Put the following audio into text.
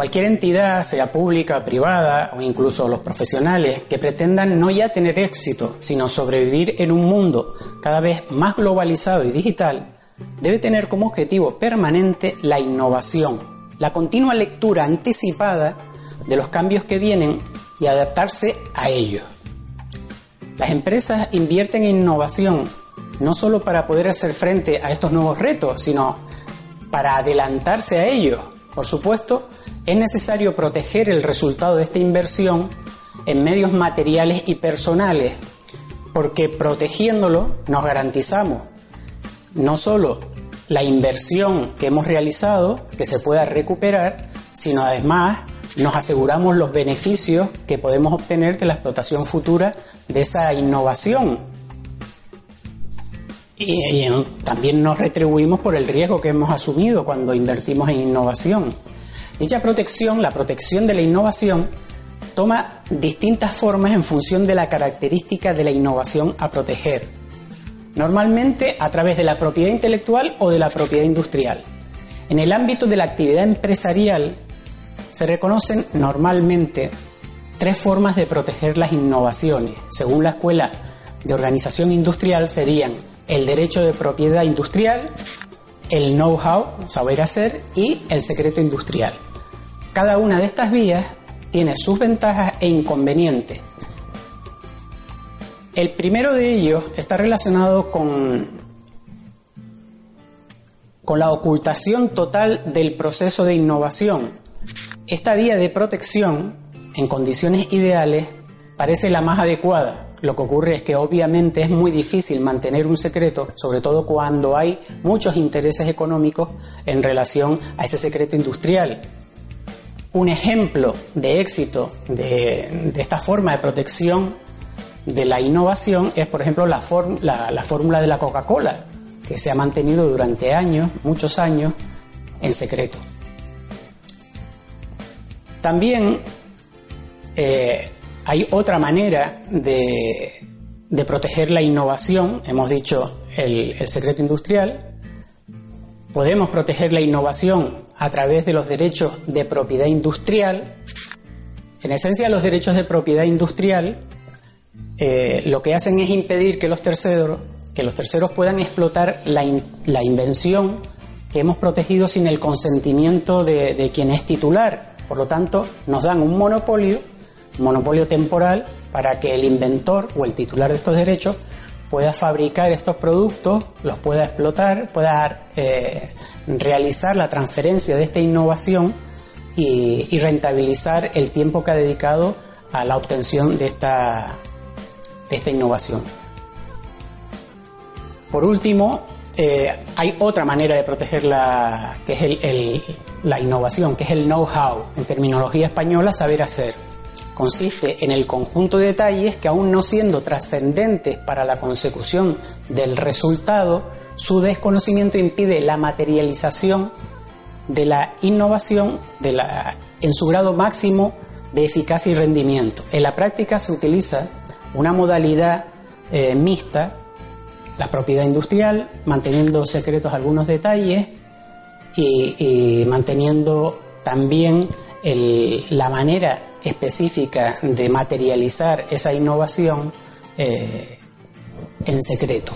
Cualquier entidad, sea pública, privada o incluso los profesionales que pretendan no ya tener éxito, sino sobrevivir en un mundo cada vez más globalizado y digital, debe tener como objetivo permanente la innovación, la continua lectura anticipada de los cambios que vienen y adaptarse a ellos. Las empresas invierten en innovación no solo para poder hacer frente a estos nuevos retos, sino para adelantarse a ellos. Por supuesto, es necesario proteger el resultado de esta inversión en medios materiales y personales, porque protegiéndolo nos garantizamos no solo la inversión que hemos realizado, que se pueda recuperar, sino además nos aseguramos los beneficios que podemos obtener de la explotación futura de esa innovación. Y, también nos retribuimos por el riesgo que hemos asumido cuando invertimos en innovación. Dicha protección, la protección de la innovación, toma distintas formas en función de la característica de la innovación a proteger. Normalmente a través de la propiedad intelectual o de la propiedad industrial. En el ámbito de la actividad empresarial se reconocen normalmente tres formas de proteger las innovaciones. Según la Escuela de Organización Industrial serían el derecho de propiedad industrial, el know-how, saber hacer y el secreto industrial. Cada una de estas vías tiene sus ventajas e inconvenientes. El primero de ellos está relacionado con, con la ocultación total del proceso de innovación. Esta vía de protección, en condiciones ideales, parece la más adecuada. Lo que ocurre es que obviamente es muy difícil mantener un secreto, sobre todo cuando hay muchos intereses económicos en relación a ese secreto industrial. Un ejemplo de éxito de, esta forma de protección de la innovación es, por ejemplo, la, la, la fórmula de la Coca-Cola, que se ha mantenido durante años, muchos años, en secreto. También eh, hay otra manera de, proteger la innovación, hemos dicho el, secreto industrial, podemos proteger la innovación a través de los derechos de propiedad industrial. En esencia, los derechos de propiedad industrial eh, lo que hacen es impedir que los terceros, puedan explotar la, in, la invención que hemos protegido sin el consentimiento de, quien es titular. Por lo tanto, nos dan un monopolio, monopolio temporal, para que el inventor o el titular de estos derechos pueda fabricar estos productos, los pueda explotar, pueda eh, realizar la transferencia de esta innovación y, rentabilizar el tiempo que ha dedicado a la obtención de esta, innovación. Por último, eh, hay otra manera de proteger la, que es la innovación, que es el know-how, en terminología española, saber hacer. Consiste en el conjunto de detalles que aún no siendo trascendentes para la consecución del resultado, su desconocimiento impide la materialización de la innovación de la, en su grado máximo de eficacia y rendimiento. En la práctica se utiliza una modalidad eh, mixta, la propiedad industrial, manteniendo secretos algunos detalles y, manteniendo también la manera específica de materializar esa innovación eh, en secreto.